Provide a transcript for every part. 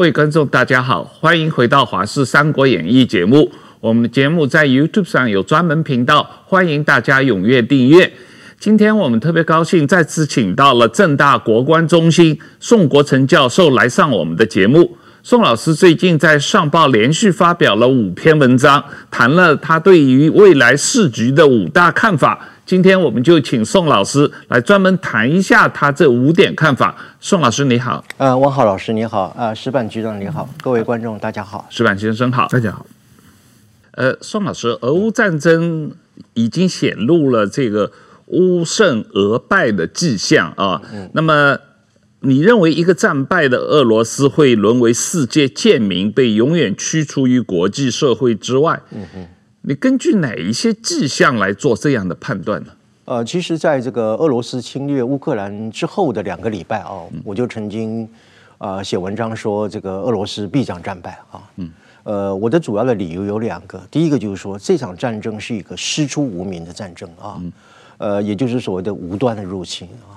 各位观众，大家好，欢迎回到《华视三国演义》节目。我们的节目在 YouTube 上有专门频道，欢迎大家踊跃订阅。今天我们特别高兴，再次请到了正大国关中心宋国成教授来上我们的节目。宋老师最近在上报连续发表了五篇文章，谈了他对于未来市局的五大看法。今天我们就请宋老师来专门谈一下他这五点看法。宋老师你好，呃，汪浩老师你好，呃，石板局长你好，各位观众大家好，石板先生好，大家好。呃，宋老师，俄乌战争已经显露了这个。乌胜俄败的迹象啊，那么你认为一个战败的俄罗斯会沦为世界贱民，被永远驱逐于国际社会之外？嗯嗯，你根据哪一些迹象来做这样的判断呢？呃，其实，在这个俄罗斯侵略乌克兰之后的两个礼拜啊，我就曾经啊写文章说，这个俄罗斯必将战败啊。嗯，呃，我的主要的理由有两个，第一个就是说，这场战争是一个师出无名的战争啊。呃，也就是所谓的无端的入侵啊，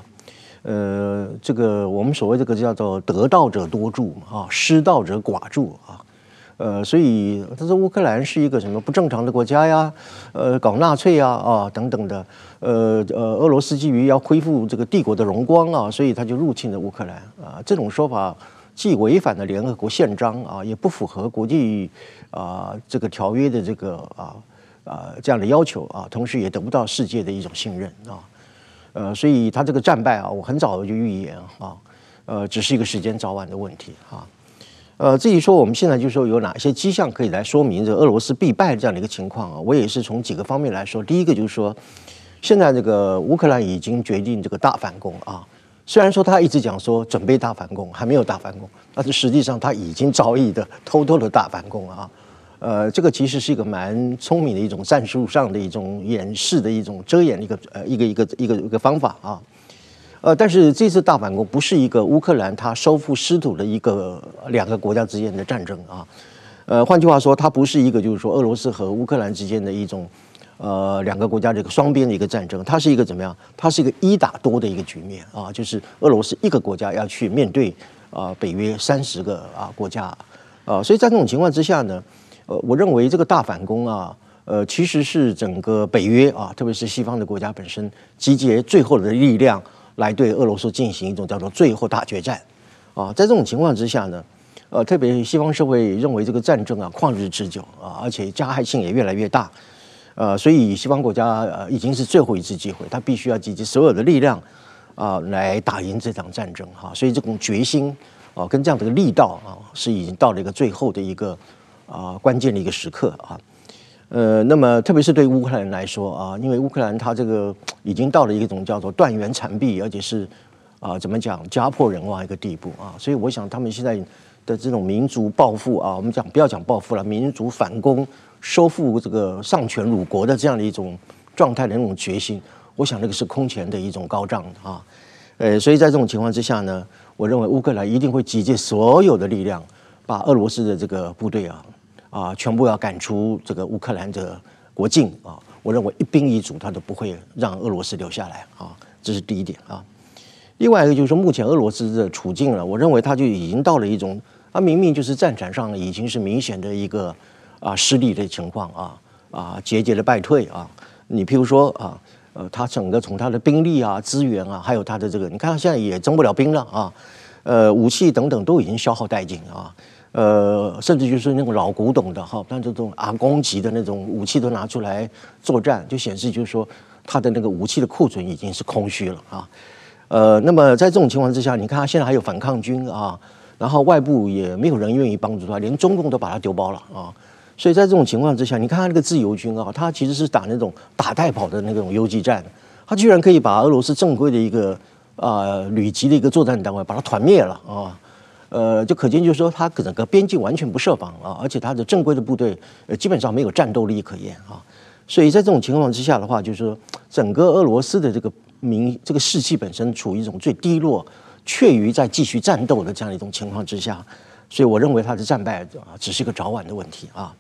呃，这个我们所谓这个叫做得道者多助啊，失道者寡助啊，呃，所以他说乌克兰是一个什么不正常的国家呀，呃，搞纳粹呀啊等等的，呃呃，俄罗斯基于要恢复这个帝国的荣光啊，所以他就入侵了乌克兰啊，这种说法既违反了联合国宪章啊，也不符合国际啊这个条约的这个啊。啊，这样的要求啊，同时也得不到世界的一种信任啊，呃，所以他这个战败啊，我很早就预言啊，呃，只是一个时间早晚的问题啊，呃，至于说我们现在就是说有哪些迹象可以来说明这俄罗斯必败这样的一个情况啊，我也是从几个方面来说，第一个就是说，现在这个乌克兰已经决定这个大反攻啊，虽然说他一直讲说准备大反攻，还没有大反攻，但是实际上他已经早已的偷偷的大反攻啊。呃，这个其实是一个蛮聪明的一种战术上的一种掩饰的一种遮掩的一个呃一个一个一个一个方法啊，呃，但是这次大反攻不是一个乌克兰它收复失土的一个两个国家之间的战争啊，呃，换句话说，它不是一个就是说俄罗斯和乌克兰之间的一种呃两个国家这个双边的一个战争，它是一个怎么样？它是一个一打多的一个局面啊，就是俄罗斯一个国家要去面对啊北约三十个啊国家啊，所以在这种情况之下呢。呃，我认为这个大反攻啊，呃，其实是整个北约啊，特别是西方的国家本身集结最后的力量来对俄罗斯进行一种叫做最后大决战啊。在这种情况之下呢，呃，特别西方社会认为这个战争啊旷日持久啊，而且加害性也越来越大，呃，所以西方国家呃已经是最后一次机会，他必须要集结所有的力量啊来打赢这场战争哈。所以这种决心啊跟这样的力道啊，是已经到了一个最后的一个。啊，关键的一个时刻啊，呃，那么特别是对乌克兰人来说啊，因为乌克兰它这个已经到了一种叫做断垣残壁，而且是啊，怎么讲家破人亡一个地步啊，所以我想他们现在的这种民族报复啊，我们讲不要讲报复了，民族反攻、收复这个丧权辱国的这样的一种状态的那种决心，我想那个是空前的一种高涨啊，呃，所以在这种情况之下呢，我认为乌克兰一定会集结所有的力量，把俄罗斯的这个部队啊。啊，全部要赶出这个乌克兰的国境啊！我认为一兵一卒，他都不会让俄罗斯留下来啊，这是第一点啊。另外一个就是说，目前俄罗斯的处境了，我认为他就已经到了一种，他明明就是战场上已经是明显的一个啊失利的情况啊啊节节的败退啊。你譬如说啊，呃，他整个从他的兵力啊、资源啊，还有他的这个，你看他现在也征不了兵了啊，呃，武器等等都已经消耗殆尽啊。呃，甚至就是那种老古董的哈，但这种阿公级的那种武器都拿出来作战，就显示就是说他的那个武器的库存已经是空虚了啊。呃，那么在这种情况之下，你看他现在还有反抗军啊，然后外部也没有人愿意帮助他，连中共都把他丢包了啊。所以在这种情况之下，你看他那个自由军啊，他其实是打那种打带跑的那种游击战，他居然可以把俄罗斯正规的一个啊旅级的一个作战单位把它团灭了啊。呃，就可见就是说，他整个边境完全不设防啊，而且他的正规的部队呃基本上没有战斗力可言啊，所以在这种情况之下的话，就是说整个俄罗斯的这个民这个士气本身处于一种最低落，却于在继续战斗的这样一种情况之下，所以我认为他的战败啊只是一个早晚的问题啊。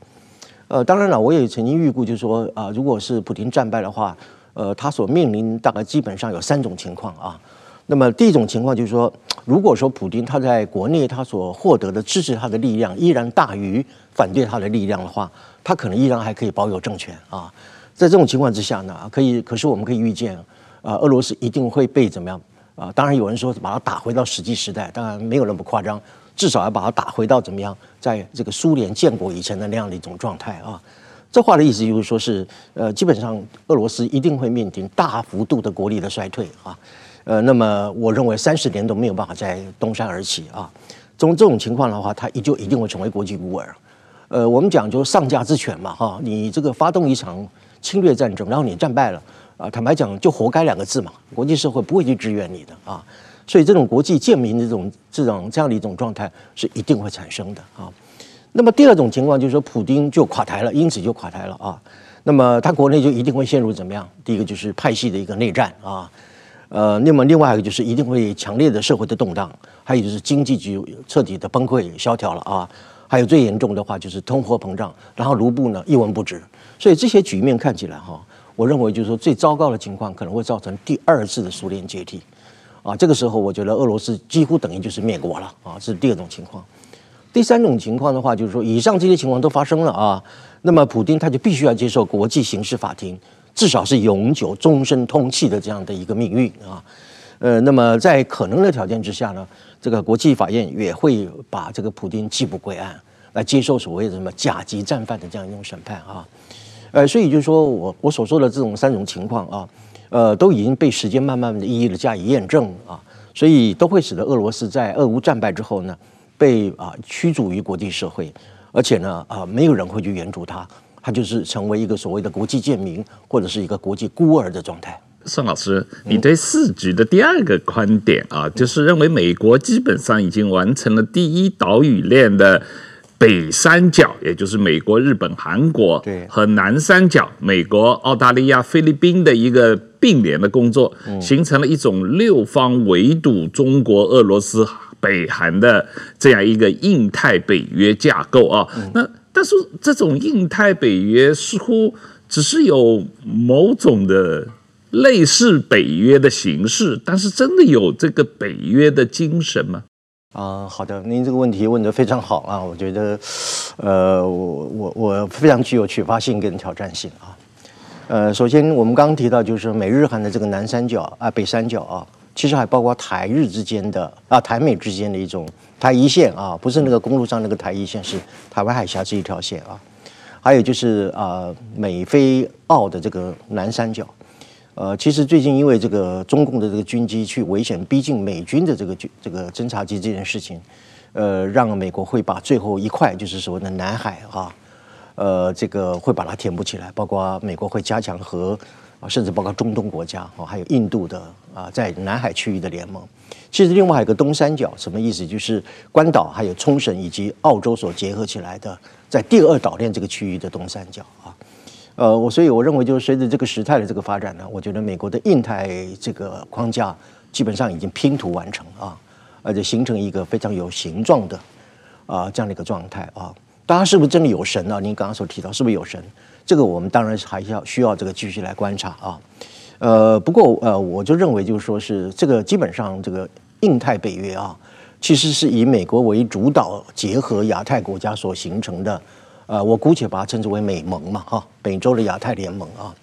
呃，当然了，我也曾经预估，就是说啊，如果是普京战败的话，呃，他所面临大概基本上有三种情况啊。那么第一种情况就是说，如果说普京他在国内他所获得的支持他的力量依然大于反对他的力量的话，他可能依然还可以保有政权啊。在这种情况之下呢，可以，可是我们可以预见，啊，俄罗斯一定会被怎么样啊？当然有人说把它打回到石器时代，当然没有那么夸张，至少要把它打回到怎么样，在这个苏联建国以前的那样的一种状态啊。这话的意思就是说是，呃，基本上俄罗斯一定会面临大幅度的国力的衰退啊。呃，那么我认为三十年都没有办法再东山而起啊。从这种情况的话，它依旧一定会成为国际孤儿。呃，我们讲究上下之权嘛，哈，你这个发动一场侵略战争，然后你战败了啊，坦白讲就活该两个字嘛，国际社会不会去支援你的啊。所以这种国际贱民的这种这种这样的一种状态是一定会产生的啊。那么第二种情况就是说，普丁就垮台了，因此就垮台了啊。那么他国内就一定会陷入怎么样？第一个就是派系的一个内战啊。呃，那么另外一个就是一定会强烈的社会的动荡，还有就是经济就彻底的崩溃萧条了啊，还有最严重的话就是通货膨胀，然后卢布呢一文不值，所以这些局面看起来哈，我认为就是说最糟糕的情况可能会造成第二次的苏联解体啊，这个时候我觉得俄罗斯几乎等于就是灭国了啊，这是第二种情况。第三种情况的话就是说，以上这些情况都发生了啊，那么普丁他就必须要接受国际刑事法庭。至少是永久、终身通缉的这样的一个命运啊，呃，那么在可能的条件之下呢，这个国际法院也会把这个普丁缉捕归案，来接受所谓的什么甲级战犯的这样一种审判啊，呃，所以就是说我我所说的这种三种情况啊，呃，都已经被时间慢慢的一一的加以验证啊，所以都会使得俄罗斯在俄乌战败之后呢，被啊驱逐于国际社会，而且呢啊没有人会去援助他。他就是成为一个所谓的国际贱民，或者是一个国际孤儿的状态。宋老师，你对四局的第二个观点啊，就是认为美国基本上已经完成了第一岛屿链的北三角，也就是美国、日本、韩国，对，和南三角美国、澳大利亚、菲律宾的一个并联的工作，形成了一种六方围堵中国、俄罗斯、北韩的这样一个印太北约架构啊。那但是这种印太北约似乎只是有某种的类似北约的形式，但是真的有这个北约的精神吗？啊、好的，您这个问题问得非常好啊，我觉得，呃，我我我非常具有启发性跟挑战性啊。呃，首先我们刚刚提到就是美日韩的这个南三角啊，北三角啊，其实还包括台日之间的啊，台美之间的一种。台一线啊，不是那个公路上那个台一线，是台湾海峡这一条线啊。还有就是啊、美菲澳的这个南三角。呃，其实最近因为这个中共的这个军机去危险逼近美军的这个军这个侦察机这件事情，呃，让美国会把最后一块就是所谓的南海啊，呃，这个会把它填补起来，包括美国会加强和，甚至包括中东国家啊，还有印度的啊，在南海区域的联盟。其实另外还有个东三角，什么意思？就是关岛、还有冲绳以及澳洲所结合起来的，在第二岛链这个区域的东三角啊。呃，我所以我认为，就是随着这个时态的这个发展呢，我觉得美国的印太这个框架基本上已经拼图完成啊，而且形成一个非常有形状的啊这样的一个状态啊。大家是不是真的有神啊？您刚刚所提到是不是有神？这个我们当然还要需要这个继续来观察啊。呃，不过呃，我就认为就是说是这个基本上这个。印太北约啊，其实是以美国为主导，结合亚太国家所形成的，呃，我姑且把它称之为美盟嘛，哈，美洲的亚太联盟啊，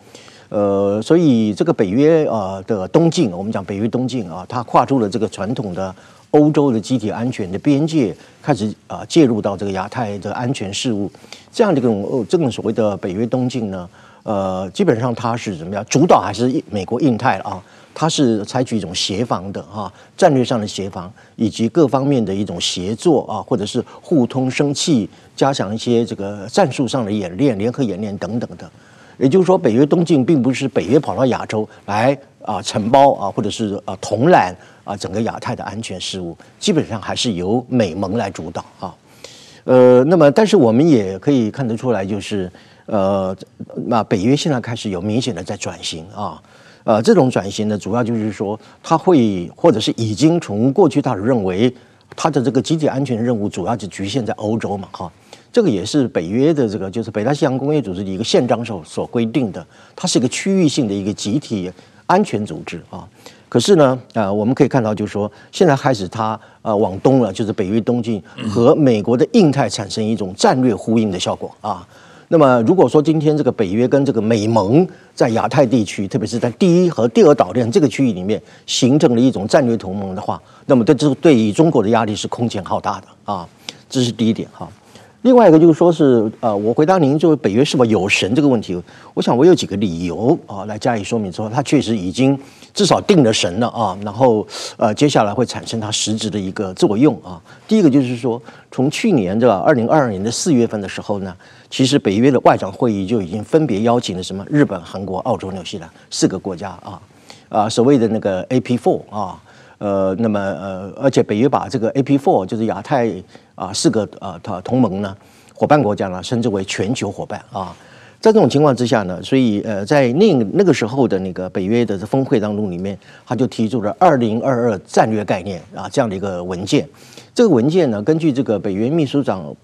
呃，所以这个北约啊的东进，我们讲北约东进啊，它跨出了这个传统的欧洲的集体安全的边界，开始啊介入到这个亚太的安全事务，这样的一种这种所谓的北约东进呢，呃，基本上它是怎么样，主导还是美国印太啊。它是采取一种协防的哈，战略上的协防，以及各方面的一种协作啊，或者是互通声气，加强一些这个战术上的演练、联合演练等等的。也就是说，北约东进并不是北约跑到亚洲来啊承包啊，或者是啊统揽啊整个亚太的安全事务，基本上还是由美盟来主导啊。呃，那么但是我们也可以看得出来，就是呃，那北约现在开始有明显的在转型啊。呃，这种转型呢，主要就是说，他会或者是已经从过去他认为他的这个集体安全任务主要就局限在欧洲嘛，哈，这个也是北约的这个就是北大西洋工业组织的一个宪章所所规定的，它是一个区域性的一个集体安全组织啊。可是呢，呃，我们可以看到，就是说，现在开始它呃往东了，就是北约东进和美国的印太产生一种战略呼应的效果啊。那么，如果说今天这个北约跟这个美盟在亚太地区，特别是在第一和第二岛链这个区域里面形成了一种战略同盟的话，那么对这对于中国的压力是空前浩大的啊。这是第一点哈。另外一个就是说是呃，我回答您就是北约是否有神这个问题，我想我有几个理由啊来加以说明之后，它确实已经至少定了神了啊，然后呃接下来会产生它实质的一个作用啊。第一个就是说，从去年的二零二二年的四月份的时候呢，其实北约的外长会议就已经分别邀请了什么日本、韩国、澳洲、纽西兰四个国家啊啊所谓的那个 AP Four 啊。呃，那么呃，而且北约把这个 A P Four 就是亚太啊四个呃他同盟呢伙伴国家呢称之为全球伙伴啊，在这种情况之下呢，所以呃在那那个时候的那个北约的峰会当中里面，他就提出了二零二二战略概念啊这样的一个文件。这个文件呢，根据这个北约秘书长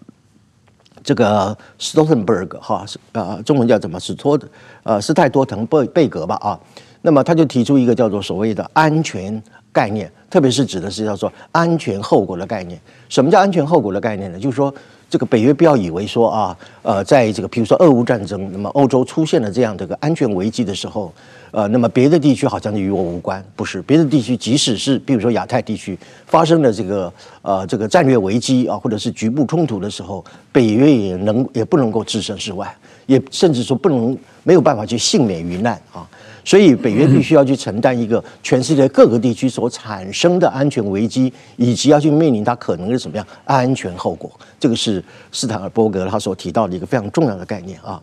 这个斯托滕贝格哈啊中文叫怎么斯托呃斯泰多滕贝贝格吧啊，那么他就提出一个叫做所谓的安全。概念，特别是指的是叫做安全后果的概念。什么叫安全后果的概念呢？就是说，这个北约不要以为说啊，呃，在这个比如说俄乌战争，那么欧洲出现了这样的个安全危机的时候，呃，那么别的地区好像就与我无关。不是，别的地区即使是比如说亚太地区发生了这个呃这个战略危机啊，或者是局部冲突的时候，北约也能也不能够置身事外，也甚至说不能没有办法去幸免于难啊。所以，北约必须要去承担一个全世界各个地区所产生的安全危机，以及要去面临它可能是什么样安全后果。这个是斯坦尔伯格他所提到的一个非常重要的概念啊。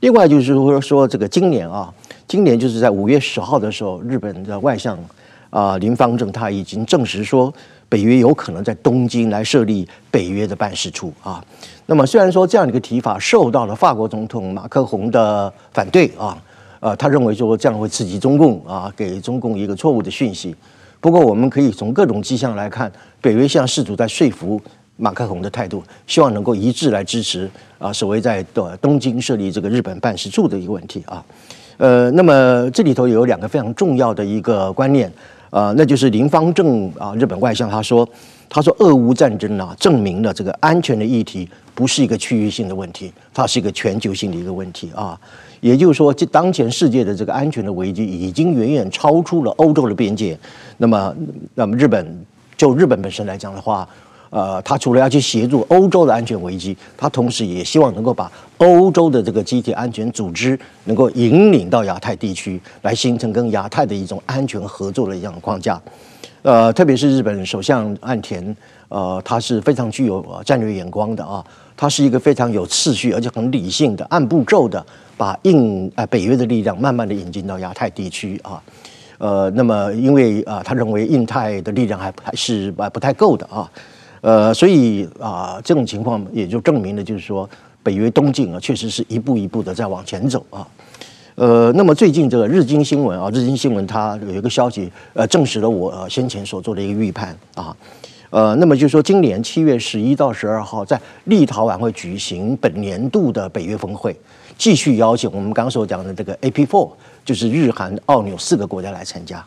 另外就是说，说这个今年啊，今年就是在五月十号的时候，日本的外相啊林芳正他已经证实说，北约有可能在东京来设立北约的办事处啊。那么虽然说这样的一个提法受到了法国总统马克宏的反对啊。呃，他认为说这样会刺激中共啊，给中共一个错误的讯息。不过，我们可以从各种迹象来看，北约现在试图在说服马克宏的态度，希望能够一致来支持啊，所谓在东京设立这个日本办事处的一个问题啊。呃，那么这里头有两个非常重要的一个观念啊，那就是林芳正啊，日本外相他说，他说俄乌战争啊，证明了这个安全的议题不是一个区域性的问题，它是一个全球性的一个问题啊。也就是说，这当前世界的这个安全的危机已经远远超出了欧洲的边界。那么，那么日本就日本本身来讲的话，呃，他除了要去协助欧洲的安全危机，他同时也希望能够把欧洲的这个集体安全组织能够引领到亚太地区，来形成跟亚太的一种安全合作的一样框架。呃，特别是日本首相岸田，呃，他是非常具有战略眼光的啊，他是一个非常有秩序而且很理性的按步骤的。把印啊北约的力量慢慢的引进到亚太地区啊，呃，那么因为啊，他认为印太的力量还还是不太够的啊，呃，所以啊，这种情况也就证明了，就是说北约东进啊，确实是一步一步的在往前走啊，呃，那么最近这个日经新闻啊，日经新闻它有一个消息，呃，证实了我先前所做的一个预判啊，呃，那么就是说今年七月十一到十二号在立陶宛会举行本年度的北约峰会。继续邀请我们刚刚所讲的这个 AP4，就是日韩澳纽四个国家来参加。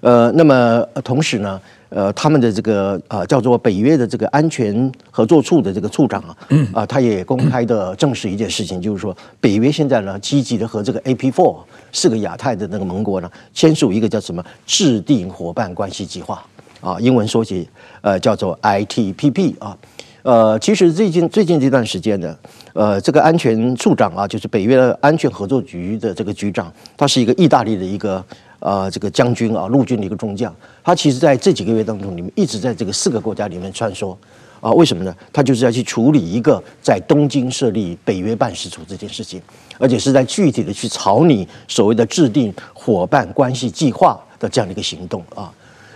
呃，那么同时呢，呃，他们的这个呃叫做北约的这个安全合作处的这个处长啊，啊，他也公开的证实一件事情，就是说北约现在呢积极的和这个 AP4 四个亚太的那个盟国呢签署一个叫什么制定伙伴关系计划啊，英文缩写呃叫做 ITPP 啊。呃，其实最近最近这段时间呢，呃，这个安全处长啊，就是北约的安全合作局的这个局长，他是一个意大利的一个呃这个将军啊，陆军的一个中将。他其实在这几个月当中，里面一直在这个四个国家里面穿梭啊。为什么呢？他就是要去处理一个在东京设立北约办事处这件事情，而且是在具体的去草拟所谓的制定伙伴关系计划的这样的一个行动啊。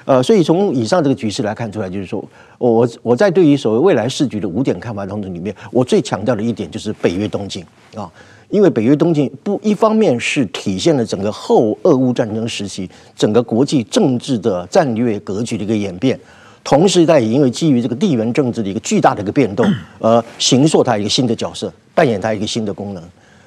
呃，所以从以上这个局势来看出来，就是说，我我在对于所谓未来时局的五点看法当中里面，我最强调的一点就是北约东进啊，因为北约东进不一方面是体现了整个后俄乌战争时期整个国际政治的战略格局的一个演变，同时它也因为基于这个地缘政治的一个巨大的一个变动，而形塑它一个新的角色，扮演它一个新的功能。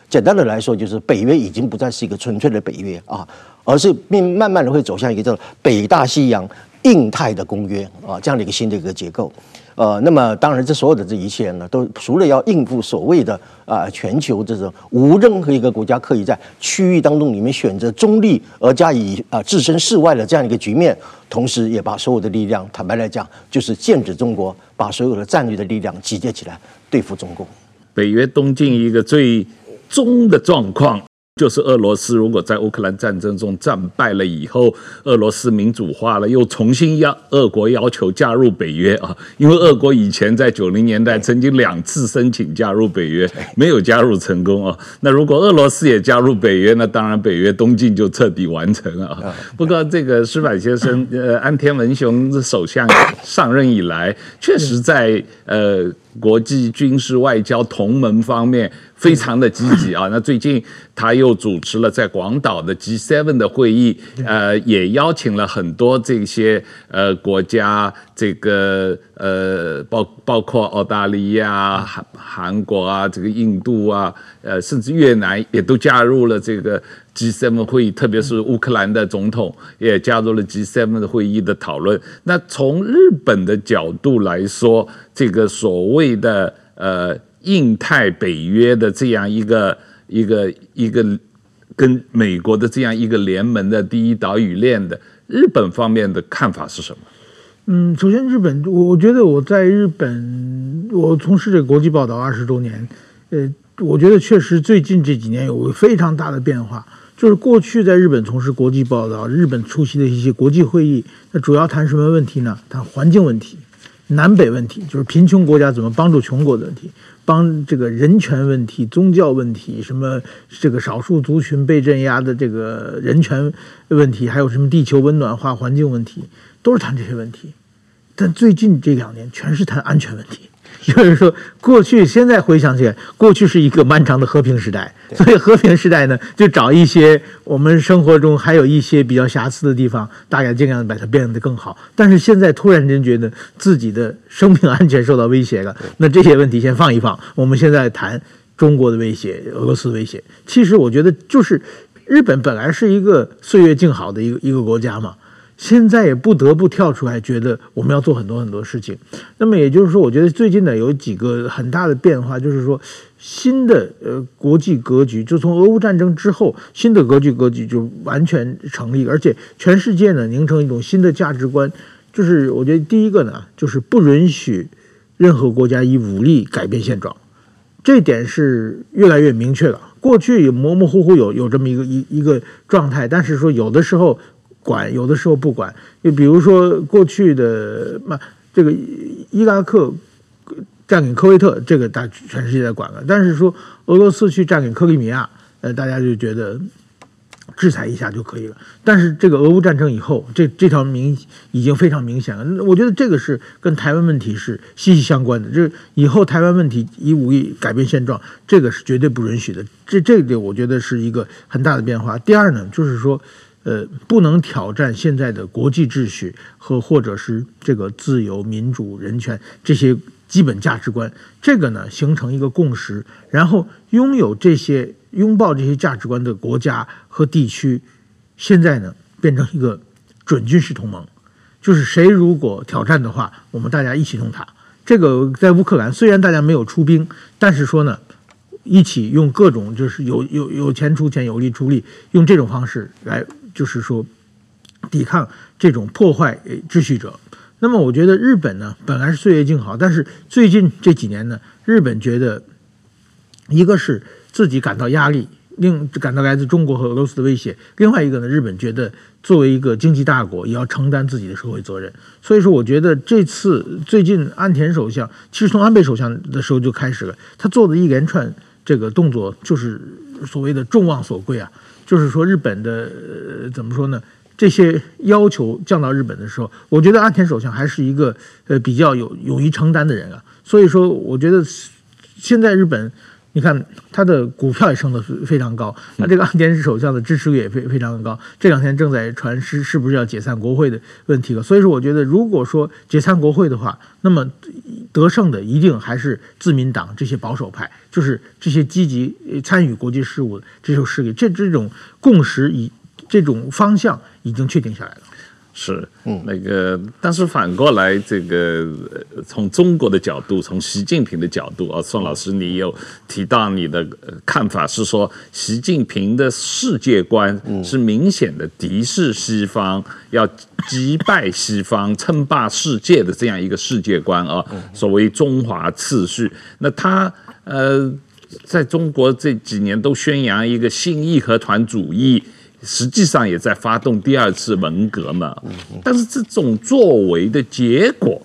简单的来说，就是北约已经不再是一个纯粹的北约啊。而是并慢慢的会走向一个叫做北大西洋印太的公约啊这样的一个新的一个结构。呃，那么当然，这所有的这一切呢，都除了要应付所谓的啊、呃、全球这种无任何一个国家可以在区域当中里面选择中立而加以啊、呃、置身事外的这样一个局面，同时也把所有的力量，坦白来讲，就是剑指中国，把所有的战略的力量集结起来对付中共。北约东进一个最终的状况。就是俄罗斯如果在乌克兰战争中战败了以后，俄罗斯民主化了，又重新要俄国要求加入北约啊，因为俄国以前在九零年代曾经两次申请加入北约，没有加入成功啊。那如果俄罗斯也加入北约，那当然北约东进就彻底完成了啊。不过这个石板先生，呃，安田文雄首相上任以来，确实在呃。国际军事外交同盟方面非常的积极啊，那最近他又主持了在广岛的 G7 的会议，呃，也邀请了很多这些呃国家，这个呃包包括澳大利亚、韩韩国啊，这个印度啊，呃，甚至越南也都加入了这个。G7 会议，特别是乌克兰的总统也加入了 G7 的会议的讨论。那从日本的角度来说，这个所谓的呃印太北约的这样一个一个一个跟美国的这样一个联盟的第一岛屿链的日本方面的看法是什么？嗯，首先日本，我觉得我在日本，我从事这个国际报道二十周年，呃，我觉得确实最近这几年有非常大的变化。就是过去在日本从事国际报道，日本出席的一些国际会议，那主要谈什么问题呢？谈环境问题、南北问题，就是贫穷国家怎么帮助穷国的问题，帮这个人权问题、宗教问题，什么这个少数族群被镇压的这个人权问题，还有什么地球温暖化、环境问题，都是谈这些问题。但最近这两年，全是谈安全问题。就是说，过去现在回想起来，过去是一个漫长的和平时代，所以和平时代呢，就找一些我们生活中还有一些比较瑕疵的地方，大概尽量把它变得更好。但是现在突然间觉得自己的生命安全受到威胁了，那这些问题先放一放，我们现在谈中国的威胁、俄罗斯威胁。其实我觉得，就是日本本来是一个岁月静好的一个一个国家嘛。现在也不得不跳出来，觉得我们要做很多很多事情。那么也就是说，我觉得最近呢有几个很大的变化，就是说新的呃国际格局，就从俄乌战争之后，新的格局格局就完全成立，而且全世界呢凝成一种新的价值观，就是我觉得第一个呢就是不允许任何国家以武力改变现状，这点是越来越明确了。过去也模模糊糊有有这么一个一一个状态，但是说有的时候。管有的时候不管，就比如说过去的嘛，这个伊拉克占领科威特，这个大全世界在管了。但是说俄罗斯去占领克里米亚，呃，大家就觉得制裁一下就可以了。但是这个俄乌战争以后，这这条明已经非常明显了。我觉得这个是跟台湾问题是息息相关的。就是以后台湾问题以武力改变现状，这个是绝对不允许的。这这个我觉得是一个很大的变化。第二呢，就是说。呃，不能挑战现在的国际秩序和或者是这个自由、民主、人权这些基本价值观，这个呢形成一个共识，然后拥有这些拥抱这些价值观的国家和地区，现在呢变成一个准军事同盟，就是谁如果挑战的话，我们大家一起弄他。这个在乌克兰虽然大家没有出兵，但是说呢。一起用各种就是有有有钱出钱，有力出力，用这种方式来就是说抵抗这种破坏秩序者。那么我觉得日本呢，本来是岁月静好，但是最近这几年呢，日本觉得一个是自己感到压力，另感到来自中国和俄罗斯的威胁；另外一个呢，日本觉得作为一个经济大国，也要承担自己的社会责任。所以说，我觉得这次最近安田首相，其实从安倍首相的时候就开始了，他做的一连串。这个动作就是所谓的众望所归啊，就是说日本的、呃、怎么说呢？这些要求降到日本的时候，我觉得岸田首相还是一个呃比较有勇于承担的人啊。所以说，我觉得现在日本。你看他的股票也升得非常高，那这个岸田首相的支持率也非非常的高。这两天正在传是是不是要解散国会的问题了。所以说，我觉得如果说解散国会的话，那么得胜的一定还是自民党这些保守派，就是这些积极参与国际事务的这种势力。这这种共识已这种方向已经确定下来了。是，嗯，那个，但是反过来，这个从中国的角度，从习近平的角度啊，宋老师，你有提到你的看法是说，习近平的世界观是明显的敌视西方，要击败西方，称霸世界的这样一个世界观啊，所谓中华次序。那他呃，在中国这几年都宣扬一个新义和团主义。实际上也在发动第二次文革嘛，但是这种作为的结果，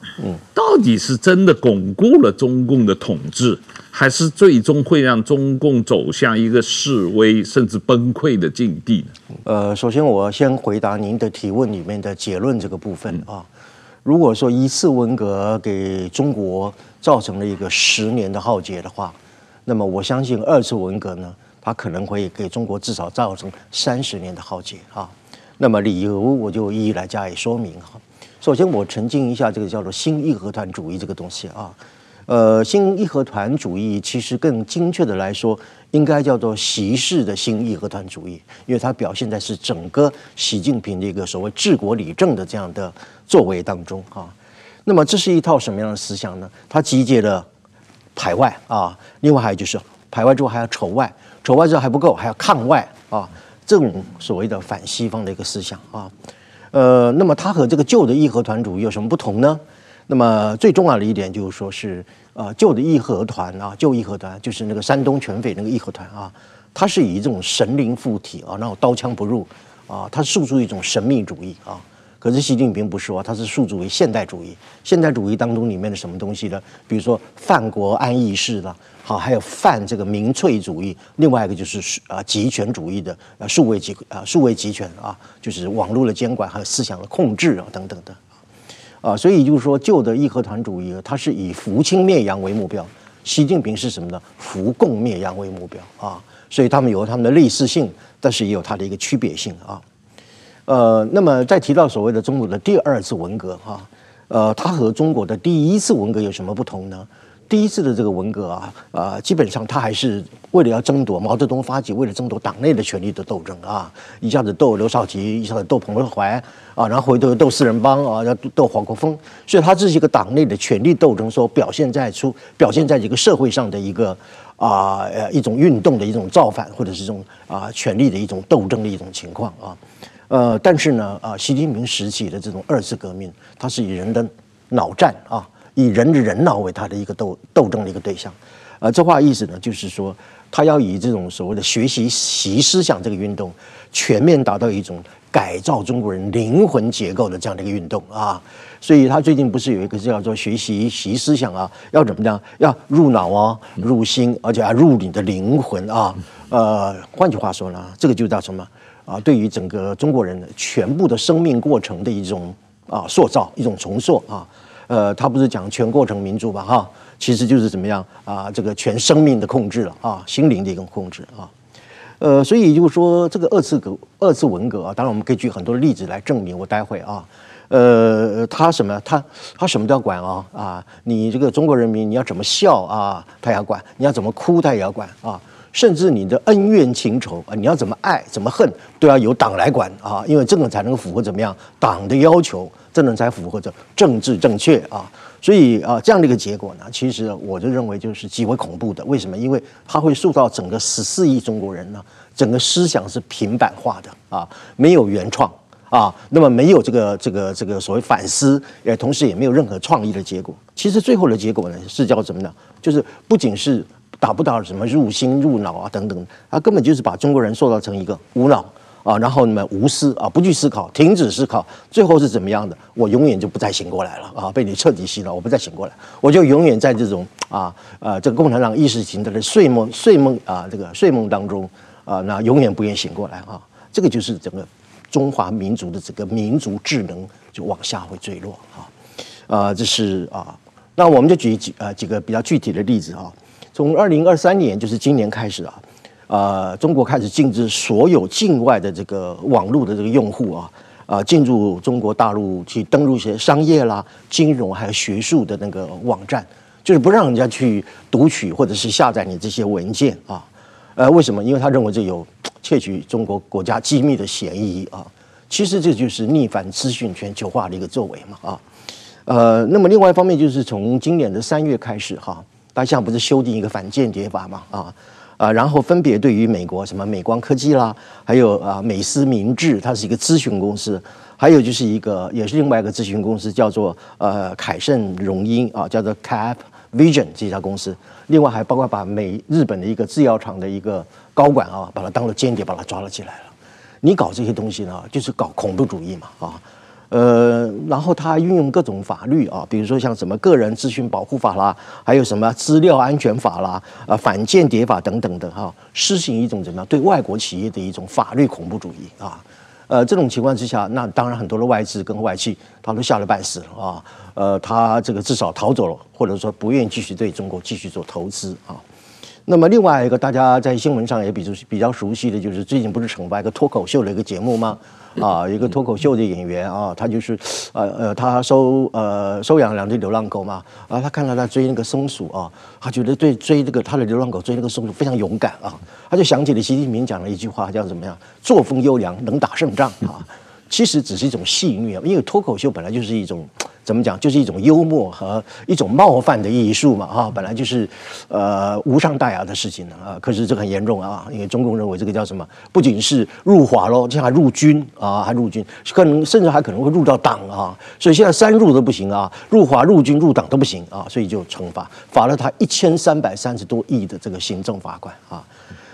到底是真的巩固了中共的统治，还是最终会让中共走向一个示威甚至崩溃的境地呢？呃，首先我先回答您的提问里面的结论这个部分啊。如果说一次文革给中国造成了一个十年的浩劫的话，那么我相信二次文革呢？它可能会给中国至少造成三十年的浩劫啊。那么理由我就一一来加以说明哈。首先我澄清一下这个叫做新义和团主义这个东西啊。呃，新义和团主义其实更精确的来说，应该叫做习式的新义和团主义，因为它表现在是整个习近平的一个所谓治国理政的这样的作为当中啊。那么这是一套什么样的思想呢？它集结了排外啊，另外还有就是排外之后还要筹外。丑外之后还不够，还要抗外啊！这种所谓的反西方的一个思想啊，呃，那么它和这个旧的义和团主义有什么不同呢？那么最重要的一点就是说是啊，旧的义和团啊，旧义和团就是那个山东全匪那个义和团啊，它是以这种神灵附体啊，然后刀枪不入啊，它诉诸一种神秘主义啊。可是习近平不是说，他是诉诸于现代主义。现代主义当中里面的什么东西呢？比如说犯国安义士了，好，还有犯这个民粹主义。另外一个就是啊极权主义的啊数位极啊数位极权啊，就是网络的监管还有思想的控制啊等等的啊。所以就是说旧的义和团主义，它是以扶清灭洋为目标。习近平是什么呢？扶共灭洋为目标啊。所以他们有他们的类似性，但是也有它的一个区别性啊。呃，那么再提到所谓的中国的第二次文革哈，呃，它和中国的第一次文革有什么不同呢？第一次的这个文革啊，啊，基本上他还是为了要争夺毛泽东发起为了争夺党内的权力的斗争啊，一下子斗刘少奇，一下子斗彭德怀啊，然后回头斗四人帮啊，要斗黄国锋，所以它这是一个党内的权力斗争，所表现在出表现在这个社会上的一个啊呃一种运动的一种造反，或者是这种啊权力的一种斗争的一种情况啊。呃，但是呢，啊，习近平时期的这种二次革命，它是以人的脑战啊，以人的人脑为他的一个斗斗争的一个对象，呃，这话意思呢，就是说，他要以这种所谓的学习习思想这个运动，全面达到一种改造中国人灵魂结构的这样的一个运动啊，所以他最近不是有一个叫做学习习思想啊，要怎么样？要入脑啊，入心，而且要入你的灵魂啊，呃，换句话说呢，这个就叫什么？啊，对于整个中国人的全部的生命过程的一种啊塑造，一种重塑啊，呃，他不是讲全过程民主吧？哈，其实就是怎么样啊，这个全生命的控制了啊，心灵的一种控制啊，呃，所以就是说这个二次革二次文革啊，当然我们可以举很多例子来证明。我待会啊，呃，他什么？他他什么都要管啊啊，你这个中国人民你要怎么笑啊，他也要管；你要怎么哭，他也要管啊。甚至你的恩怨情仇啊，你要怎么爱怎么恨，都要由党来管啊，因为这个才能符合怎么样党的要求，这种才符合着政治正确啊。所以啊，这样的一个结果呢，其实我就认为就是极为恐怖的。为什么？因为它会塑造整个十四亿中国人呢，整个思想是平板化的啊，没有原创啊，那么没有这个这个这个所谓反思，也同时也没有任何创意的结果。其实最后的结果呢，是叫什么呢？就是不仅是。达不到什么入心入脑啊等等，它根本就是把中国人塑造成一个无脑啊，然后你们无思啊，不去思考，停止思考，最后是怎么样的？我永远就不再醒过来了啊，被你彻底洗脑，我不再醒过来，我就永远在这种啊啊这个共产党意识形态的睡梦睡梦啊这个睡梦当中啊，那永远不愿醒过来啊，这个就是整个中华民族的这个民族智能就往下会坠落啊啊，这是啊，那我们就举几啊几个比较具体的例子啊。从二零二三年，就是今年开始啊，啊，中国开始禁止所有境外的这个网络的这个用户啊，啊，进入中国大陆去登录一些商业啦、金融还有学术的那个网站，就是不让人家去读取或者是下载你这些文件啊。呃，为什么？因为他认为这有窃取中国国家机密的嫌疑啊。其实这就是逆反资讯全球化的一个作为嘛啊。呃，那么另外一方面就是从今年的三月开始哈，大家不是修订一个反间谍法嘛啊啊，然后分别对于美国什么美光科技啦，还有啊美思明智，它是一个咨询公司，还有就是一个也是另外一个咨询公司叫做呃凯盛荣英啊，叫做 Cap Vision 这家公司，另外还包括把美日本的一个制药厂的一个高管啊，把他当了间谍，把他抓了起来了。你搞这些东西呢，就是搞恐怖主义嘛，啊，呃，然后他运用各种法律啊，比如说像什么个人资讯保护法啦，还有什么资料安全法啦，啊，反间谍法等等的哈，施行一种怎么样对外国企业的一种法律恐怖主义啊，呃，这种情况之下，那当然很多的外资跟外企他都吓得半死啊，呃，他这个至少逃走了，或者说不愿意继续对中国继续做投资啊。那么另外一个大家在新闻上也比较比较熟悉的就是最近不是惩罚一个脱口秀的一个节目吗？啊，一个脱口秀的演员啊，他就是呃呃，他收呃收养两只流浪狗嘛，啊，他看到他追那个松鼠啊，他觉得对追这个他的流浪狗追那个松鼠非常勇敢啊，他就想起了习近平讲了一句话，叫怎么样？作风优良，能打胜仗啊。其实只是一种戏谑，因为脱口秀本来就是一种 怎么讲，就是一种幽默和一种冒犯的艺术嘛，哈，本来就是呃无伤大雅的事情啊。可是这很严重啊，因为中共认为这个叫什么，不仅是入华喽，这还入军啊，还入军，可能甚至还可能会入到党啊。所以现在三入都不行啊，入华、入军、入党都不行啊，所以就惩罚，罚了他一千三百三十多亿的这个行政罚款啊。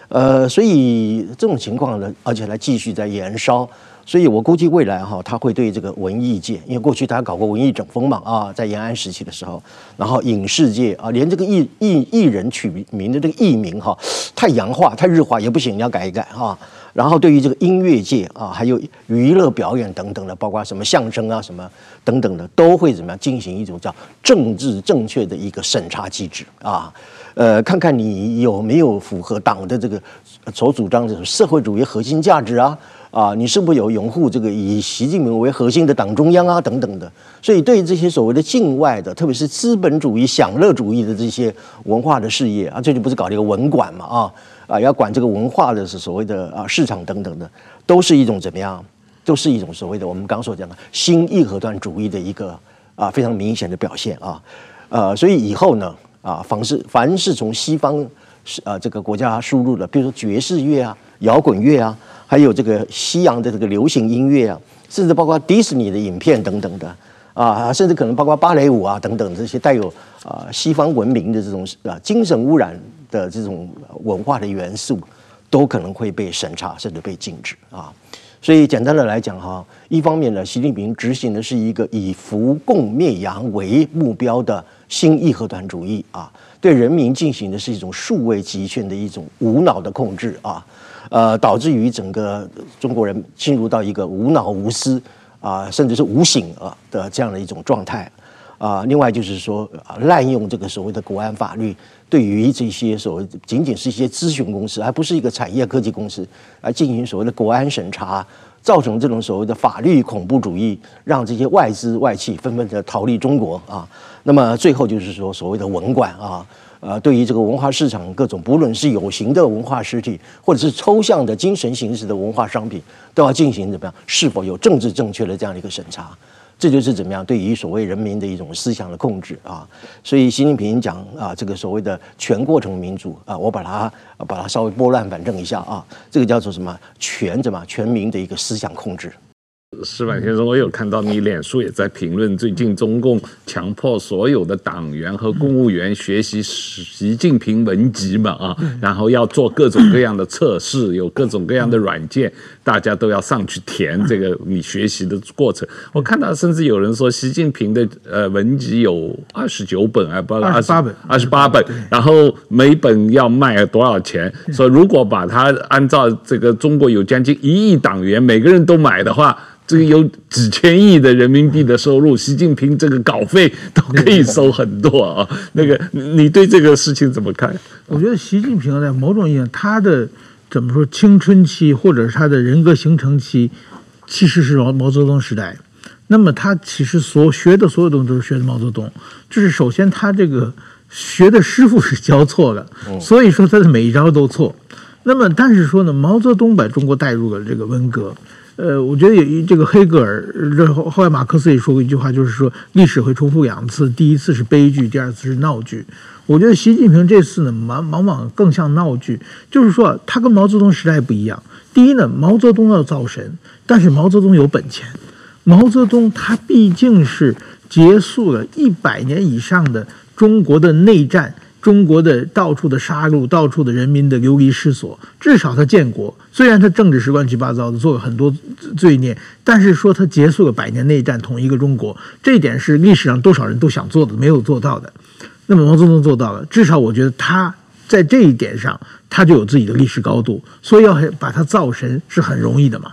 呃，所以这种情况呢，而且还继续在延烧。所以我估计未来哈，他会对这个文艺界，因为过去他搞过文艺整风嘛啊，在延安时期的时候，然后影视界啊，连这个艺艺艺人取名的这个艺名哈，太洋化、太日化也不行，你要改一改哈。然后对于这个音乐界啊，还有娱乐表演等等的，包括什么相声啊、什么等等的，都会怎么样进行一种叫政治正确的一个审查机制啊。呃，看看你有没有符合党的这个所主张的社会主义核心价值啊。啊，你是不是有拥护这个以习近平为核心的党中央啊？等等的，所以对于这些所谓的境外的，特别是资本主义享乐主义的这些文化的事业啊，最近不是搞了一个文管嘛？啊啊，要管这个文化的是所谓的啊市场等等的，都是一种怎么样？都是一种所谓的我们刚所讲的新义和团主义的一个啊非常明显的表现啊。呃，所以以后呢啊，凡是凡是从西方是啊这个国家输入的，比如说爵士乐啊、摇滚乐啊。还有这个西洋的这个流行音乐啊，甚至包括迪士尼的影片等等的啊，甚至可能包括芭蕾舞啊等等这些带有啊西方文明的这种啊精神污染的这种文化的元素，都可能会被审查甚至被禁止啊。所以简单的来讲哈，一方面呢，习近平执行的是一个以扶共灭洋为目标的新义和团主义啊，对人民进行的是一种数位集权的一种无脑的控制啊。呃，导致于整个中国人进入到一个无脑无思啊，甚至是无醒啊的这样的一种状态啊。另外就是说，滥用这个所谓的国安法律，对于这些所谓仅仅是一些咨询公司，而不是一个产业科技公司，来进行所谓的国安审查，造成这种所谓的法律恐怖主义，让这些外资外企纷纷的逃离中国啊。那么最后就是说，所谓的文管啊。呃，对于这个文化市场各种，不论是有形的文化实体，或者是抽象的精神形式的文化商品，都要进行怎么样？是否有政治正确的这样的一个审查？这就是怎么样对于所谓人民的一种思想的控制啊。所以习近平讲啊，这个所谓的全过程民主啊，我把它把它稍微拨乱反正一下啊，这个叫做什么？全怎么？全民的一个思想控制。矢板先生，我有看到你脸书也在评论，最近中共强迫所有的党员和公务员学习习近平文集嘛啊，然后要做各种各样的测试，有各种各样的软件，大家都要上去填这个你学习的过程。我看到甚至有人说，习近平的呃文集有二十九本，啊不二十八本，二十八本，然后每本要卖多少钱？说如果把它按照这个中国有将近一亿党员每个人都买的话。这个有几千亿的人民币的收入，习近平这个稿费都可以收很多啊。那个，你对这个事情怎么看？我觉得习近平在某种意义上，他的怎么说青春期或者是他的人格形成期，其实是毛毛泽东时代。那么他其实所学的所有东西都是学的毛泽东。就是首先他这个学的师傅是教错了，所以说他的每一招都错。那么，但是说呢，毛泽东把中国带入了这个文革。呃，我觉得有这个黑格尔，后后来马克思也说过一句话，就是说历史会重复两次，第一次是悲剧，第二次是闹剧。我觉得习近平这次呢，往往往更像闹剧，就是说他跟毛泽东时代不一样。第一呢，毛泽东要造神，但是毛泽东有本钱。毛泽东他毕竟是结束了一百年以上的中国的内战。中国的到处的杀戮，到处的人民的流离失所，至少他建国。虽然他政治是乱七八糟的，做了很多罪孽，但是说他结束了百年内战，统一一个中国，这一点是历史上多少人都想做的，没有做到的。那么毛泽东做到了，至少我觉得他在这一点上，他就有自己的历史高度，所以要把他造神是很容易的嘛。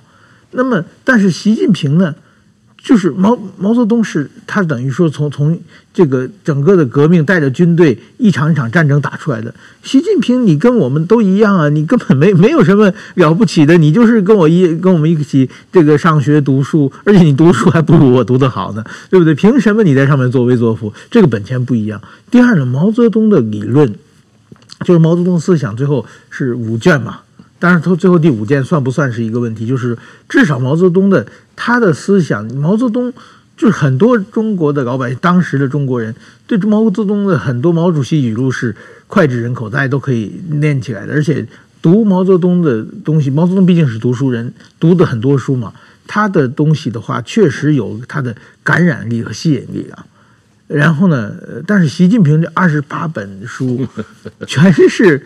那么，但是习近平呢？就是毛毛泽东是他等于说从从这个整个的革命带着军队一场一场战争打出来的。习近平，你跟我们都一样啊，你根本没没有什么了不起的，你就是跟我一跟我们一起这个上学读书，而且你读书还不如我读得好呢，对不对？凭什么你在上面作威作福？这个本钱不一样。第二呢，毛泽东的理论就是毛泽东思想最后是五卷嘛。但是他最后第五件算不算是一个问题？就是至少毛泽东的他的思想，毛泽东就是很多中国的老百姓，当时的中国人对毛泽东的很多毛主席语录是脍炙人口，大家都可以念起来的。而且读毛泽东的东西，毛泽东毕竟是读书人，读的很多书嘛，他的东西的话确实有他的感染力和吸引力啊。然后呢，但是习近平这二十八本书 全是。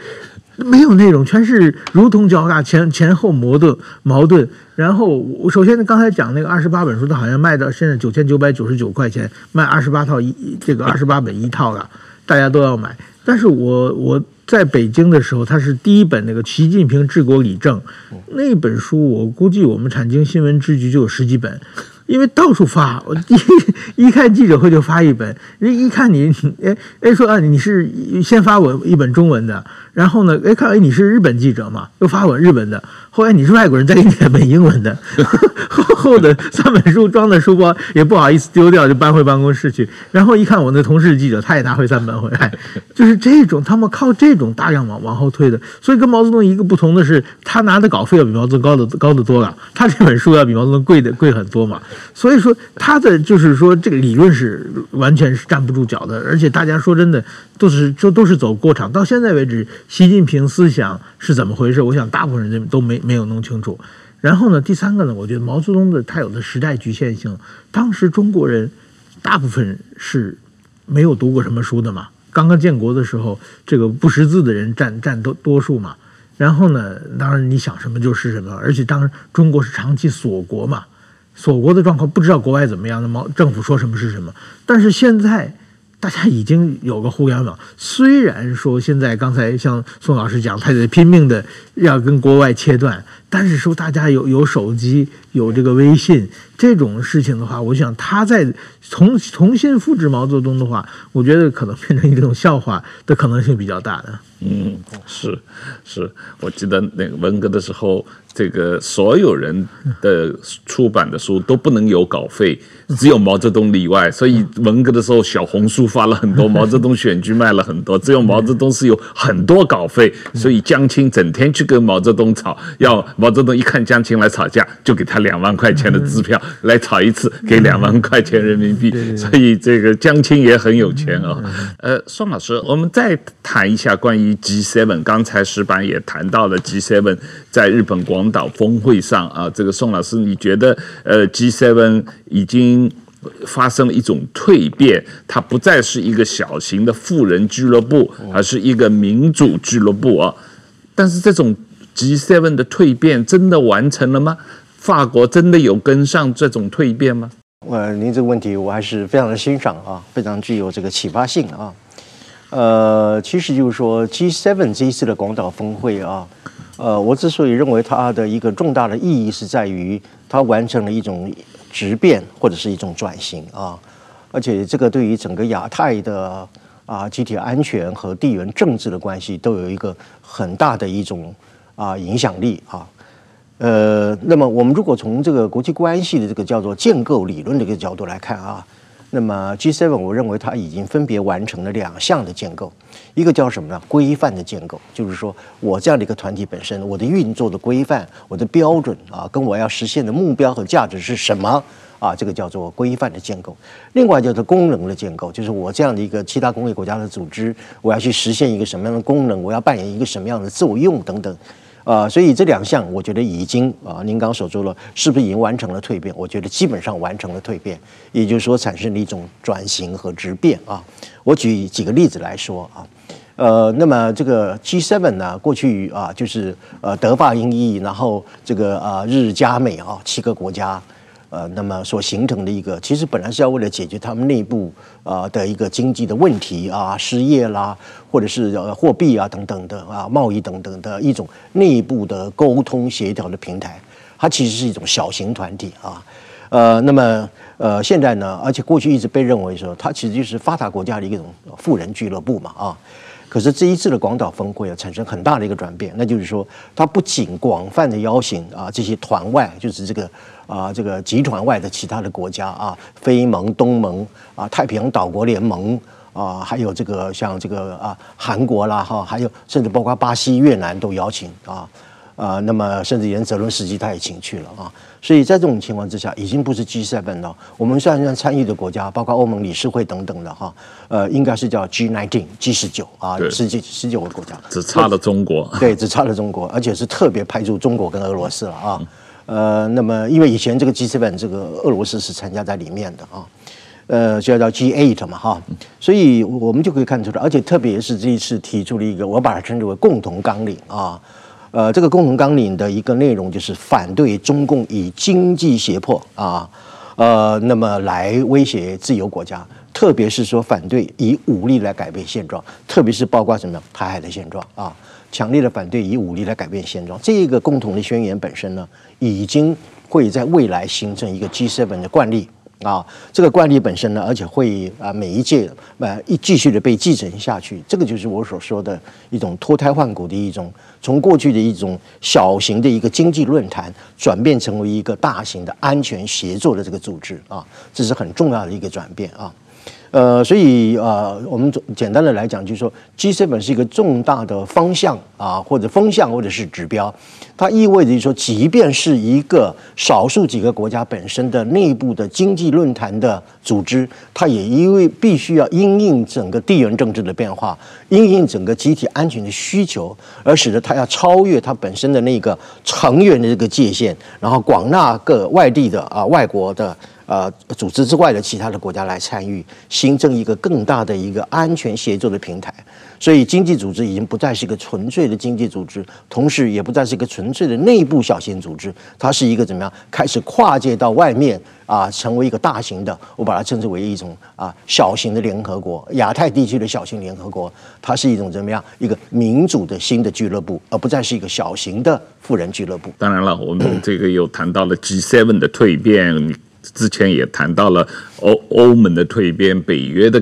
没有内容，全是如同脚踏前前后矛盾矛盾。然后我首先刚才讲那个二十八本书，它好像卖到现在九千九百九十九块钱，卖二十八套一这个二十八本一套了，大家都要买。但是我我在北京的时候，它是第一本那个习近平治国理政那本书，我估计我们产经新闻支局就有十几本。因为到处发，我 一一看记者会就发一本，人一看你，哎哎说啊，你是先发我一本中文的，然后呢，哎看哎你是日本记者嘛，又发我日本的，后来你是外国人，再给你一本英文的，厚厚的三本书装在书包，也不好意思丢掉，就搬回办公室去。然后一看我那同事记者，他也拿回三本回来，就是这种他们靠这种大量往往后推的，所以跟毛泽东一个不同的是，他拿的稿费要比毛泽东高的高得多了，他这本书要比毛泽东贵的贵很多嘛。所以说，他的就是说，这个理论是完全是站不住脚的，而且大家说真的，都是就都是走过场。到现在为止，习近平思想是怎么回事？我想大部分人都没没有弄清楚。然后呢，第三个呢，我觉得毛泽东的他有的时代局限性。当时中国人大部分是没有读过什么书的嘛，刚刚建国的时候，这个不识字的人占占多多数嘛。然后呢，当然你想什么就是什么，而且当时中国是长期锁国嘛。锁国的状况不知道国外怎么样，那么政府说什么是什么。但是现在大家已经有个互联网，虽然说现在刚才像宋老师讲，他得拼命的要跟国外切断，但是说大家有有手机，有这个微信这种事情的话，我想他再重重新复制毛泽东的话，我觉得可能变成一种笑话的可能性比较大的。嗯，是是，我记得那个文革的时候。这个所有人的出版的书都不能有稿费，只有毛泽东例外。所以文革的时候，小红书发了很多，毛泽东选集卖了很多，只有毛泽东是有很多稿费。所以江青整天去跟毛泽东吵，要毛泽东一看江青来吵架，就给他两万块钱的支票，来吵一次给两万块钱人民币。所以这个江青也很有钱啊。呃，宋老师，我们再谈一下关于 G7。刚才石板也谈到了 G7 在日本广岛峰会上啊，这个宋老师，你觉得呃，G7 已经发生了一种蜕变，它不再是一个小型的富人俱乐部，而是一个民主俱乐部啊。但是这种 G7 的蜕变真的完成了吗？法国真的有跟上这种蜕变吗？呃，您这个问题我还是非常的欣赏啊，非常具有这个启发性啊。呃，其实就是说 G7 这一次的广岛峰会啊。呃，我之所以认为它的一个重大的意义是在于它完成了一种质变或者是一种转型啊，而且这个对于整个亚太的啊集体安全和地缘政治的关系都有一个很大的一种啊影响力啊。呃，那么我们如果从这个国际关系的这个叫做建构理论的这个角度来看啊，那么 G7，我认为它已经分别完成了两项的建构，一个叫什么呢？规范的建构，就是说我这样的一个团体本身，我的运作的规范，我的标准啊，跟我要实现的目标和价值是什么啊？这个叫做规范的建构。另外叫做功能的建构，就是我这样的一个七大工业国家的组织，我要去实现一个什么样的功能，我要扮演一个什么样的作用等等。啊、呃，所以这两项我觉得已经啊，您刚所说了，是不是已经完成了蜕变？我觉得基本上完成了蜕变，也就是说产生了一种转型和质变啊。我举几个例子来说啊，呃，那么这个 G7 呢，过去啊就是呃德法英意，然后这个啊日加美啊七个国家。呃，那么所形成的一个，其实本来是要为了解决他们内部啊的一个经济的问题啊，失业啦，或者是呃货币啊等等的啊，贸易等等的一种内部的沟通协调的平台。它其实是一种小型团体啊。呃，那么呃现在呢，而且过去一直被认为说，它其实就是发达国家的一种富人俱乐部嘛啊。可是这一次的广岛峰会啊，产生很大的一个转变，那就是说，它不仅广泛的邀请啊这些团外，就是这个。啊，这个集团外的其他的国家啊，非盟、东盟啊，太平洋岛国联盟啊，还有这个像这个啊，韩国啦哈，还有甚至包括巴西、越南都邀请啊啊，那么甚至连泽伦斯基他也请去了啊，所以在这种情况之下，已经不是 G7 了。我们算算参与的国家，包括欧盟理事会等等的哈，呃，应该是叫 G19、G 十九啊，十几十九个国家，只差了中国，对，只差了中国，而且是特别排除中国跟俄罗斯了啊。嗯呃，那么因为以前这个 G7 这个俄罗斯是参加在里面的啊，呃，就叫 G8 嘛哈，所以我们就可以看出来，而且特别是这一次提出了一个，我把它称之为共同纲领啊，呃，这个共同纲领的一个内容就是反对中共以经济胁迫啊，呃，那么来威胁自由国家，特别是说反对以武力来改变现状，特别是包括什么台海的现状啊。强烈的反对以武力来改变现状，这个共同的宣言本身呢，已经会在未来形成一个 G7 的惯例啊。这个惯例本身呢，而且会啊每一届呃一继续的被继承下去。这个就是我所说的一种脱胎换骨的一种，从过去的一种小型的一个经济论坛，转变成为一个大型的安全协作的这个组织啊，这是很重要的一个转变啊。呃，所以呃，我们简单的来讲，就是说，G7 是一个重大的方向啊，或者风向，或者是指标。它意味着说，即便是一个少数几个国家本身的内部的经济论坛的组织，它也因为必须要因应整个地缘政治的变化，因应整个集体安全的需求，而使得它要超越它本身的那个成员的这个界限，然后广纳各外地的啊外国的。呃，组织之外的其他的国家来参与，形成一个更大的一个安全协作的平台。所以，经济组织已经不再是一个纯粹的经济组织，同时也不再是一个纯粹的内部小型组织，它是一个怎么样？开始跨界到外面啊，成为一个大型的，我把它称之为一种啊小型的联合国，亚太地区的小型联合国。它是一种怎么样？一个民主的新的俱乐部，而不再是一个小型的富人俱乐部。当然了，我们这个又谈到了 G7 的蜕变。之前也谈到了欧欧盟的蜕变，北约的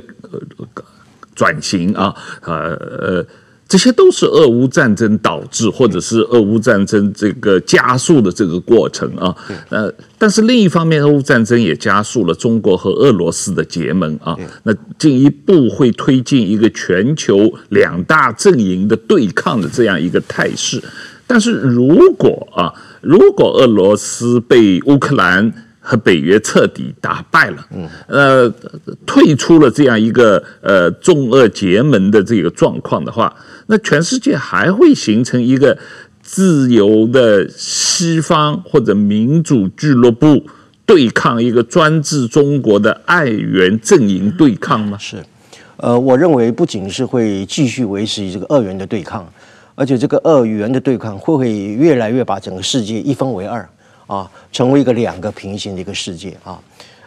转型啊，呃呃，这些都是俄乌战争导致，或者是俄乌战争这个加速的这个过程啊。呃，但是另一方面，俄乌战争也加速了中国和俄罗斯的结盟啊，那进一步会推进一个全球两大阵营的对抗的这样一个态势。但是如果啊，如果俄罗斯被乌克兰和北约彻底打败了，嗯，呃，退出了这样一个呃中俄结盟的这个状况的话，那全世界还会形成一个自由的西方或者民主俱乐部对抗一个专制中国的爱元阵营对抗吗？是，呃，我认为不仅是会继续维持这个二元的对抗，而且这个二元的对抗会不会越来越把整个世界一分为二。啊，成为一个两个平行的一个世界啊，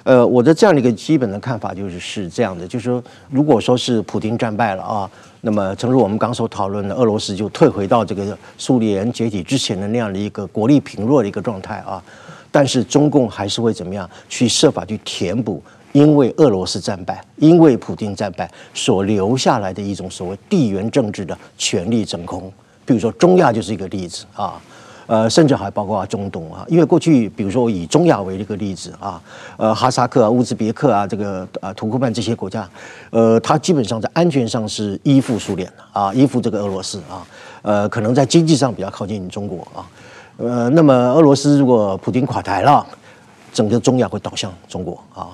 呃，我的这样的一个基本的看法就是是这样的，就是说，如果说是普京战败了啊，那么正如我们刚所讨论的，俄罗斯就退回到这个苏联解体之前的那样的一个国力贫弱的一个状态啊，但是中共还是会怎么样去设法去填补，因为俄罗斯战败，因为普京战败所留下来的一种所谓地缘政治的权力真空，比如说中亚就是一个例子啊。呃，甚至还包括中东啊。因为过去，比如说以中亚为一个例子啊，呃，哈萨克啊、乌兹别克啊，这个呃土库曼这些国家，呃，它基本上在安全上是依附苏联的啊，依附这个俄罗斯啊，呃，可能在经济上比较靠近中国啊。呃，那么俄罗斯如果普丁垮台了，整个中亚会倒向中国啊。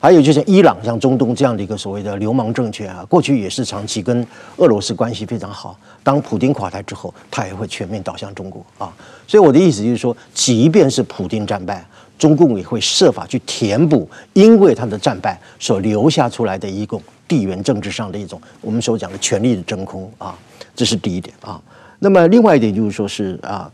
还有就像伊朗、像中东这样的一个所谓的流氓政权啊，过去也是长期跟俄罗斯关系非常好。当普京垮台之后，他也会全面倒向中国啊。所以我的意思就是说，即便是普京战败，中共也会设法去填补，因为他的战败所留下出来的一个地缘政治上的一种我们所讲的权力的真空啊。这是第一点啊。那么另外一点就是说是啊，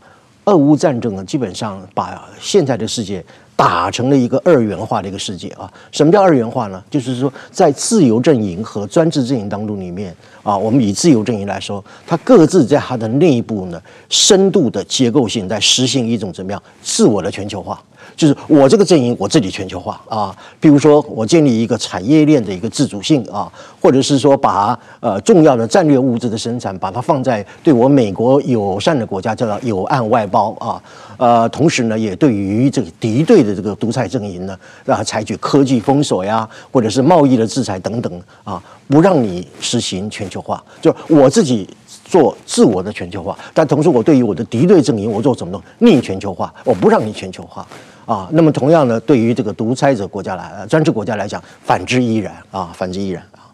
俄乌战争呢，基本上把现在的世界。打成了一个二元化的一个世界啊！什么叫二元化呢？就是说，在自由阵营和专制阵营当中里面啊，我们以自由阵营来说，它各自在它的内部呢，深度的结构性在实行一种怎么样自我的全球化。就是我这个阵营，我自己全球化啊。比如说，我建立一个产业链的一个自主性啊，或者是说把呃重要的战略物资的生产，把它放在对我美国友善的国家，叫做友岸外包啊。呃，同时呢，也对于这个敌对的这个独裁阵营呢，让它采取科技封锁呀，或者是贸易的制裁等等啊，不让你实行全球化。就我自己做自我的全球化，但同时我对于我的敌对阵营，我做什么呢逆全球化，我不让你全球化。啊，那么同样呢，对于这个独裁者国家来，专制国家来讲，反之亦然啊，反之亦然啊。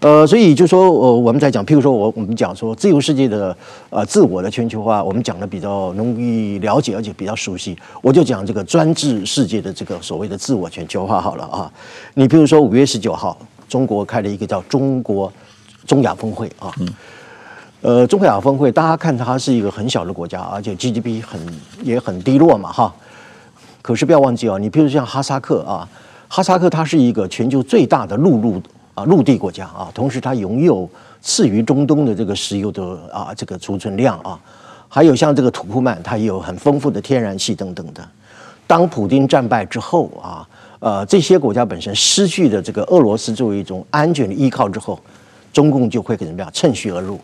呃，所以就说，呃，我们在讲，譬如说我我们讲说自由世界的呃自我的全球化，我们讲的比较容易了解，而且比较熟悉。我就讲这个专制世界的这个所谓的自我全球化好了啊。你譬如说五月十九号，中国开了一个叫中国中亚峰会啊。嗯。呃，中亚峰会，大家看它是一个很小的国家，而且 GDP 很也很低落嘛，哈。可是不要忘记啊，你比如像哈萨克啊，哈萨克它是一个全球最大的陆路啊陆地国家啊，同时它拥有次于中东的这个石油的啊这个储存量啊，还有像这个土库曼，它也有很丰富的天然气等等的。当普丁战败之后啊，呃这些国家本身失去的这个俄罗斯作为一种安全的依靠之后，中共就会怎么样趁虚而入，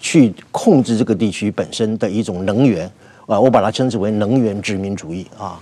去控制这个地区本身的一种能源啊，我把它称之为能源殖民主义啊。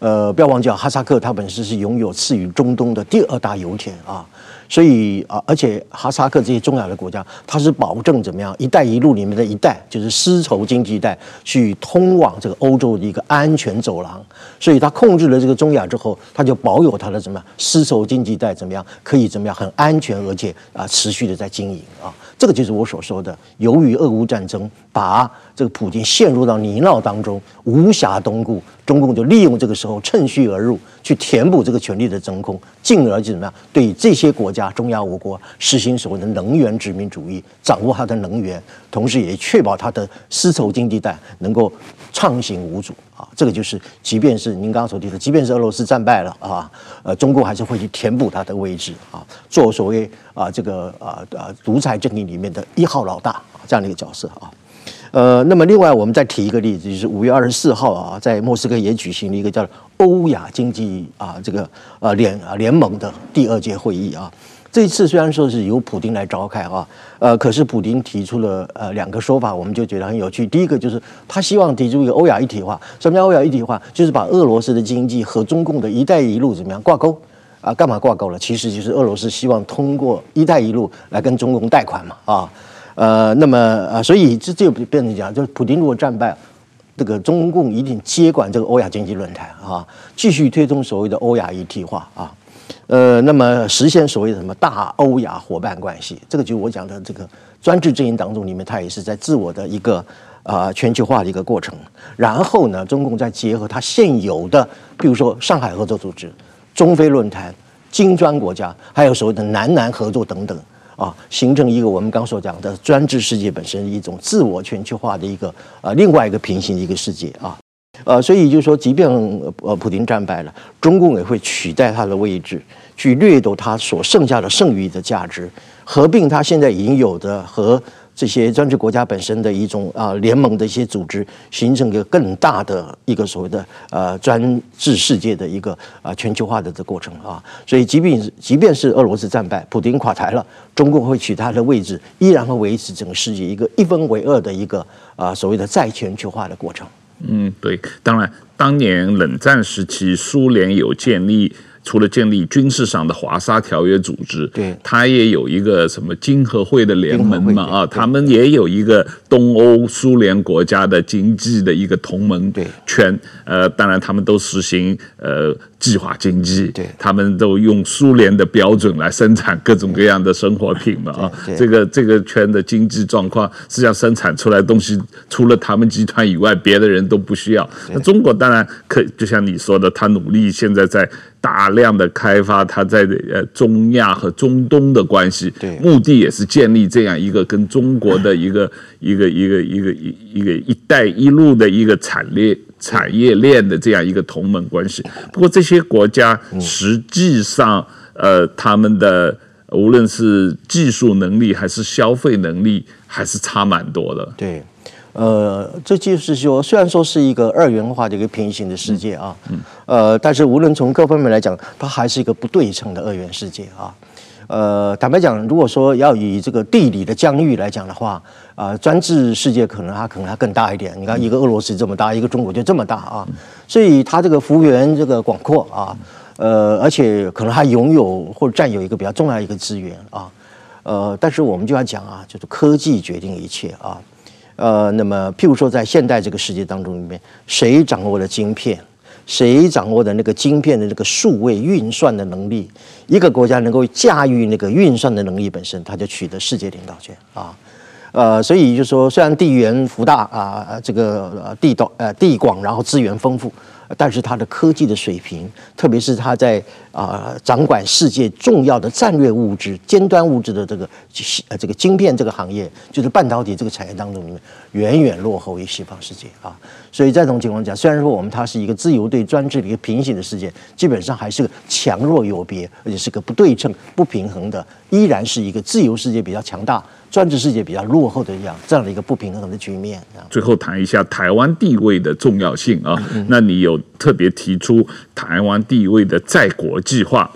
呃，不要忘记啊，哈萨克它本身是拥有次于中东的第二大油田啊，所以啊，而且哈萨克这些中亚的国家，它是保证怎么样“一带一路”里面的一带，就是丝绸经济带，去通往这个欧洲的一个安全走廊。所以它控制了这个中亚之后，它就保有它的怎么样丝绸经济带怎么样可以怎么样很安全，而且啊持续的在经营啊。这个就是我所说的，由于俄乌战争把这个普京陷入到泥淖当中，无暇东顾，中共就利用这个时候趁虚而入，去填补这个权力的真空，进而就怎么样对这些国家中亚五国实行所谓的能源殖民主义，掌握它的能源，同时也确保它的丝绸经济带能够畅行无阻啊。这个就是，即便是您刚刚所提的，即便是俄罗斯战败了啊，呃，中共还是会去填补它的位置啊，做所谓啊这个啊啊独裁阵营里面的一号老大啊这样的一个角色啊。呃，那么另外我们再提一个例子，就是五月二十四号啊，在莫斯科也举行了一个叫欧亚经济啊这个呃联啊联盟的第二届会议啊。这一次虽然说是由普丁来召开啊，呃，可是普丁提出了呃两个说法，我们就觉得很有趣。第一个就是他希望提出一个欧亚一体化。什么叫欧亚一体化？就是把俄罗斯的经济和中共的一带一路怎么样挂钩啊？干嘛挂钩了？其实就是俄罗斯希望通过一带一路来跟中共贷款嘛啊。呃，那么呃，所以这就变成讲，就是普丁如果战败，这个中共一定接管这个欧亚经济论坛啊，继续推动所谓的欧亚一体化啊，呃，那么实现所谓的什么大欧亚伙伴关系，这个就是我讲的这个专制阵营当中里面，它也是在自我的一个啊、全球化的一个过程。然后呢，中共再结合它现有的，比如说上海合作组织、中非论坛、金砖国家，还有所谓的南南合作等等。啊，形成一个我们刚所讲的专制世界本身一种自我全球化的一个呃另外一个平行的一个世界啊，呃，所以就是说，即便呃普丁战败了，中共也会取代他的位置，去掠夺他所剩下的剩余的价值，合并他现在已经有的和。这些专制国家本身的一种啊联盟的一些组织，形成一个更大的一个所谓的呃专制世界的一个啊全球化的这过程啊，所以即便即便是俄罗斯战败，普京垮台了，中共会取他的位置，依然会维持整个世界一个一分为二的一个啊所谓的再全球化的过程。嗯，对，当然，当年冷战时期，苏联有建立。除了建立军事上的华沙条约组织，对，他也有一个什么经合会的联盟嘛啊，他们也有一个东欧苏联国家的经济的一个同盟圈，呃，当然他们都实行呃计划经济，对，他们都用苏联的标准来生产各种各样的生活品嘛啊，这个这个圈的经济状况，实际上生产出来东西，除了他们集团以外，别的人都不需要。那中国当然可，就像你说的，他努力现在在。大量的开发，他在呃中亚和中东的关系，对，目的也是建立这样一个跟中国的一个一个一个一个一一个“一带一路”的一个产业产业链的这样一个同盟关系。不过这些国家实际上，呃，他们的无论是技术能力还是消费能力，还是差蛮多的。对。呃，这就是说，虽然说是一个二元化的一个平行的世界啊，嗯，呃，但是无论从各方面来讲，它还是一个不对称的二元世界啊。呃，坦白讲，如果说要以这个地理的疆域来讲的话，啊、呃，专制世界可能它可能还更大一点。你看，一个俄罗斯这么大，一个中国就这么大啊，所以它这个幅员这个广阔啊，呃，而且可能还拥有或者占有一个比较重要一个资源啊，呃，但是我们就要讲啊，就是科技决定一切啊。呃，那么譬如说，在现代这个世界当中里面，谁掌握了晶片，谁掌握的那个晶片的那个数位运算的能力，一个国家能够驾驭那个运算的能力本身，它就取得世界领导权啊。呃，所以就说，虽然地缘幅大啊，这个地道呃地广，然后资源丰富。但是它的科技的水平，特别是它在啊、掌管世界重要的战略物质、尖端物质的这个呃这个晶片这个行业，就是半导体这个产业当中里面，远远落后于西方世界啊。所以在这种情况下，虽然说我们它是一个自由对专制的一个平行的世界，基本上还是个强弱有别，而且是个不对称、不平衡的，依然是一个自由世界比较强大。专制世界比较落后的一样，这样的一个不平衡的局面。最后谈一下台湾地位的重要性啊，嗯、那你有特别提出台湾地位的再国际化。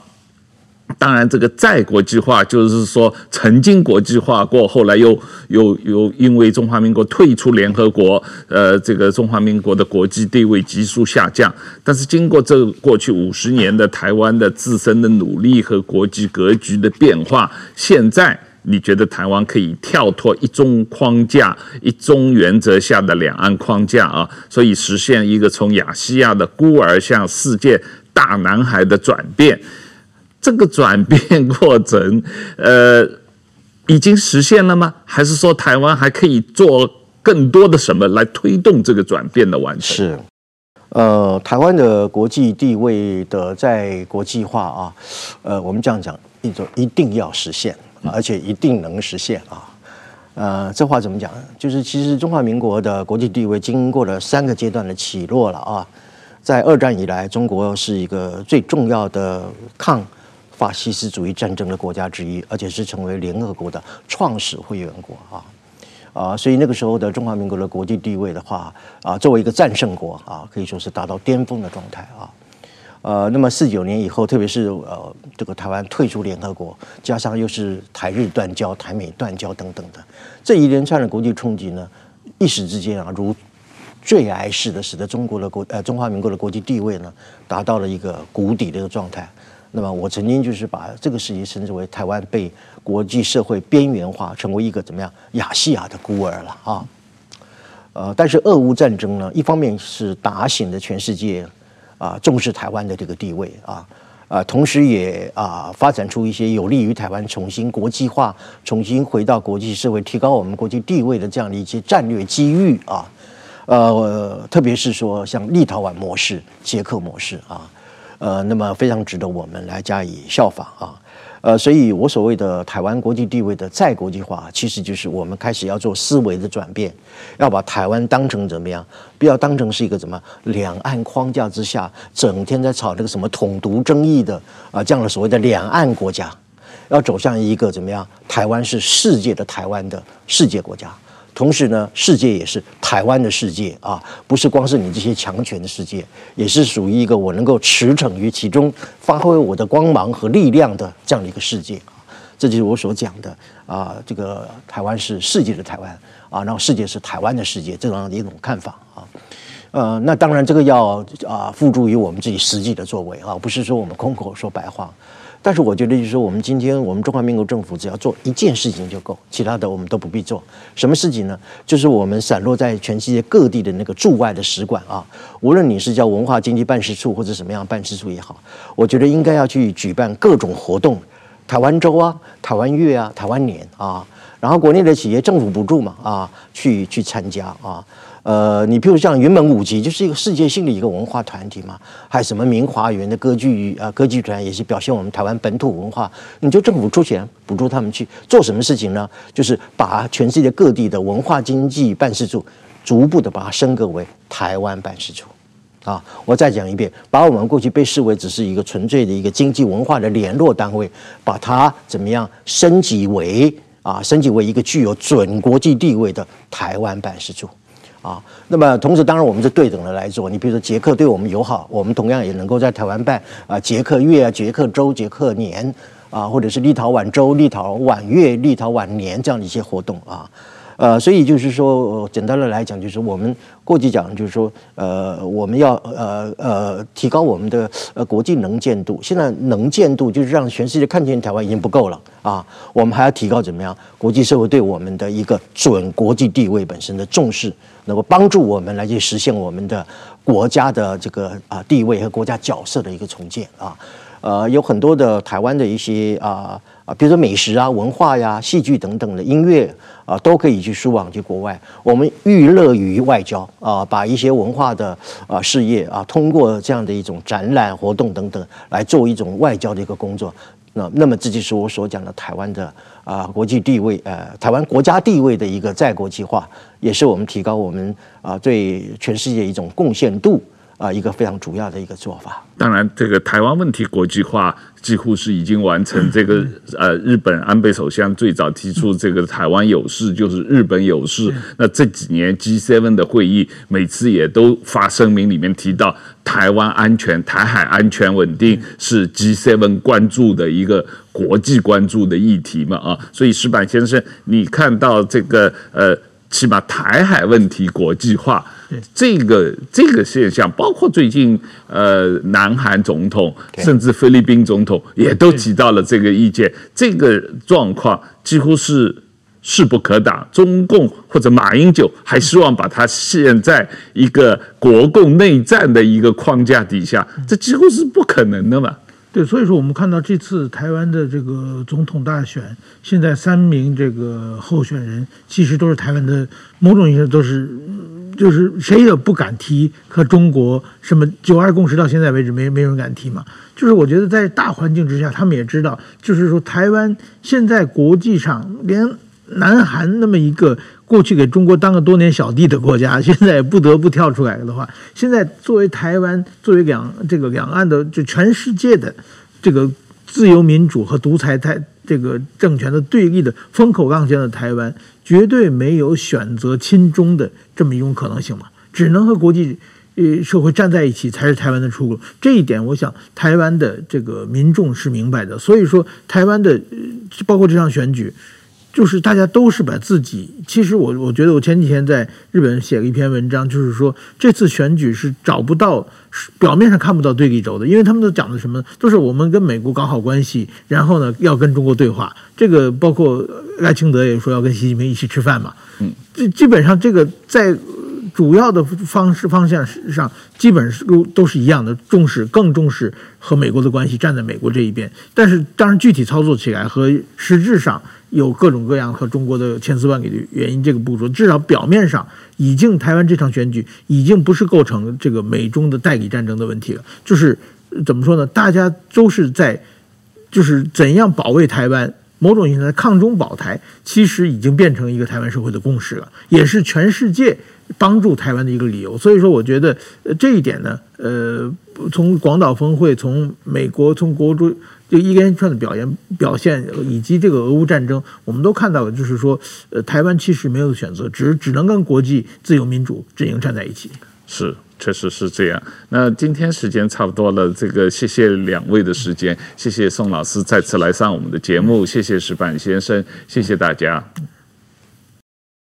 当然，这个再国际化就是说曾经国际化过，后来又又又因为中华民国退出联合国，呃，这个中华民国的国际地位急速下降。但是经过这过去五十年的台湾的自身的努力和国际格局的变化，现在。你觉得台湾可以跳脱一中框架、一中原则下的两岸框架啊，所以实现一个从亚细亚的孤儿向世界大男孩的转变。这个转变过程，呃，已经实现了吗？还是说台湾还可以做更多的什么来推动这个转变的完成？是，呃，台湾的国际地位的在国际化啊，呃，我们这样讲，一种一定要实现。而且一定能实现啊！呃，这话怎么讲？就是其实中华民国的国际地位经过了三个阶段的起落了啊。在二战以来，中国是一个最重要的抗法西斯主义战争的国家之一，而且是成为联合国的创始会员国啊啊！所以那个时候的中华民国的国际地位的话啊，作为一个战胜国啊，可以说是达到巅峰的状态啊。呃，那么四九年以后，特别是呃，这个台湾退出联合国，加上又是台日断交、台美断交等等的这一连串的国际冲击呢，一时之间啊，如坠崖似的，使得中国的国呃中华民国的国际地位呢，达到了一个谷底的一个状态。那么我曾经就是把这个时期称之为台湾被国际社会边缘化，成为一个怎么样亚细亚的孤儿了啊。呃，但是俄乌战争呢，一方面是打醒了全世界。啊，重视台湾的这个地位啊，啊，同时也啊发展出一些有利于台湾重新国际化、重新回到国际社会、提高我们国际地位的这样的一些战略机遇啊，呃，特别是说像立陶宛模式、捷克模式啊，呃，那么非常值得我们来加以效仿啊。呃，所以我所谓的台湾国际地位的再国际化，其实就是我们开始要做思维的转变，要把台湾当成怎么样？不要当成是一个怎么两岸框架之下整天在吵这个什么统独争议的啊这样的所谓的两岸国家，要走向一个怎么样？台湾是世界的台湾的世界国家。同时呢，世界也是台湾的世界啊，不是光是你这些强权的世界，也是属于一个我能够驰骋于其中，发挥我的光芒和力量的这样的一个世界啊。这就是我所讲的啊，这个台湾是世界的台湾啊，然后世界是台湾的世界这样的一种看法啊。呃，那当然这个要啊付诸于我们自己实际的作为啊，不是说我们空口说白话。但是我觉得，就是说，我们今天我们中华民国政府只要做一件事情就够，其他的我们都不必做。什么事情呢？就是我们散落在全世界各地的那个驻外的使馆啊，无论你是叫文化经济办事处或者什么样办事处也好，我觉得应该要去举办各种活动，台湾周啊、台湾月啊、台湾年啊，然后国内的企业政府补助嘛啊，去去参加啊。呃，你比如像云门舞集，就是一个世界性的一个文化团体嘛，还有什么明华园的歌剧啊、呃，歌剧团也是表现我们台湾本土文化。你就政府出钱补助他们去做什么事情呢？就是把全世界各地的文化经济办事处，逐步的把它升格为台湾办事处。啊，我再讲一遍，把我们过去被视为只是一个纯粹的一个经济文化的联络单位，把它怎么样升级为啊，升级为一个具有准国际地位的台湾办事处。啊，那么同时，当然我们是对等的来做。你比如说，捷克对我们友好，我们同样也能够在台湾办啊，捷克月啊、捷克周、捷克年啊，或者是立陶宛周、立陶宛月、立陶宛年这样的一些活动啊。呃，所以就是说，简单的来讲，就是我们过去讲，就是说，呃，我们要呃呃提高我们的呃国际能见度。现在能见度就是让全世界看见台湾已经不够了啊，我们还要提高怎么样？国际社会对我们的一个准国际地位本身的重视，能够帮助我们来去实现我们的国家的这个啊地位和国家角色的一个重建啊。呃，有很多的台湾的一些啊啊，比如说美食啊、文化呀、戏剧等等的音乐啊，都可以去输往去国外。我们寓乐于外交啊，把一些文化的啊事业啊，通过这样的一种展览活动等等，来做一种外交的一个工作。那那么这就是我所讲的台湾的啊国际地位，呃，台湾国家地位的一个再国际化，也是我们提高我们啊对全世界一种贡献度。啊，一个非常主要的一个做法。当然，这个台湾问题国际化几乎是已经完成。这个呃，日本安倍首相最早提出这个台湾有事就是日本有事。那这几年 G7 的会议，每次也都发声明，里面提到台湾安全、台海安全稳定是 G7 关注的一个国际关注的议题嘛啊。所以石板先生，你看到这个呃，起码台海问题国际化。这个这个现象，包括最近呃，南韩总统甚至菲律宾总统也都提到了这个意见。这个状况几乎是势不可挡。中共或者马英九还希望把它现在一个国共内战的一个框架底下，这几乎是不可能的嘛。对，所以说我们看到这次台湾的这个总统大选，现在三名这个候选人其实都是台湾的，某种意义上都是。就是谁也不敢提和中国什么九二共识，到现在为止没没人敢提嘛。就是我觉得在大环境之下，他们也知道，就是说台湾现在国际上连南韩那么一个过去给中国当个多年小弟的国家，现在也不得不跳出来的话，现在作为台湾作为两这个两岸的就全世界的这个自由民主和独裁台这个政权的对立的风口浪尖的台湾。绝对没有选择亲中的这么一种可能性嘛，只能和国际呃社会站在一起才是台湾的出路。这一点，我想台湾的这个民众是明白的。所以说，台湾的包括这场选举。就是大家都是把自己，其实我我觉得我前几天在日本写了一篇文章，就是说这次选举是找不到表面上看不到对立轴的，因为他们都讲的什么，都是我们跟美国搞好关系，然后呢要跟中国对话。这个包括赖清德也说要跟习近平一起吃饭嘛，嗯，这基本上这个在主要的方式方向上，基本上都都是一样的，重视更重视和美国的关系，站在美国这一边。但是当然具体操作起来和实质上。有各种各样和中国的千丝万缕的原因，这个不说，至少表面上已经台湾这场选举已经不是构成这个美中的代理战争的问题了，就是怎么说呢？大家都是在就是怎样保卫台湾，某种意义上抗中保台，其实已经变成一个台湾社会的共识了，也是全世界帮助台湾的一个理由。所以说，我觉得这一点呢，呃，从广岛峰会，从美国，从国中。就一连串的表演表现，以及这个俄乌战争，我们都看到了，就是说，呃，台湾其实没有选择，只只能跟国际自由民主阵营站在一起。是，确实是这样。那今天时间差不多了，这个谢谢两位的时间，谢谢宋老师再次来上我们的节目，谢谢石板先生，谢谢大家。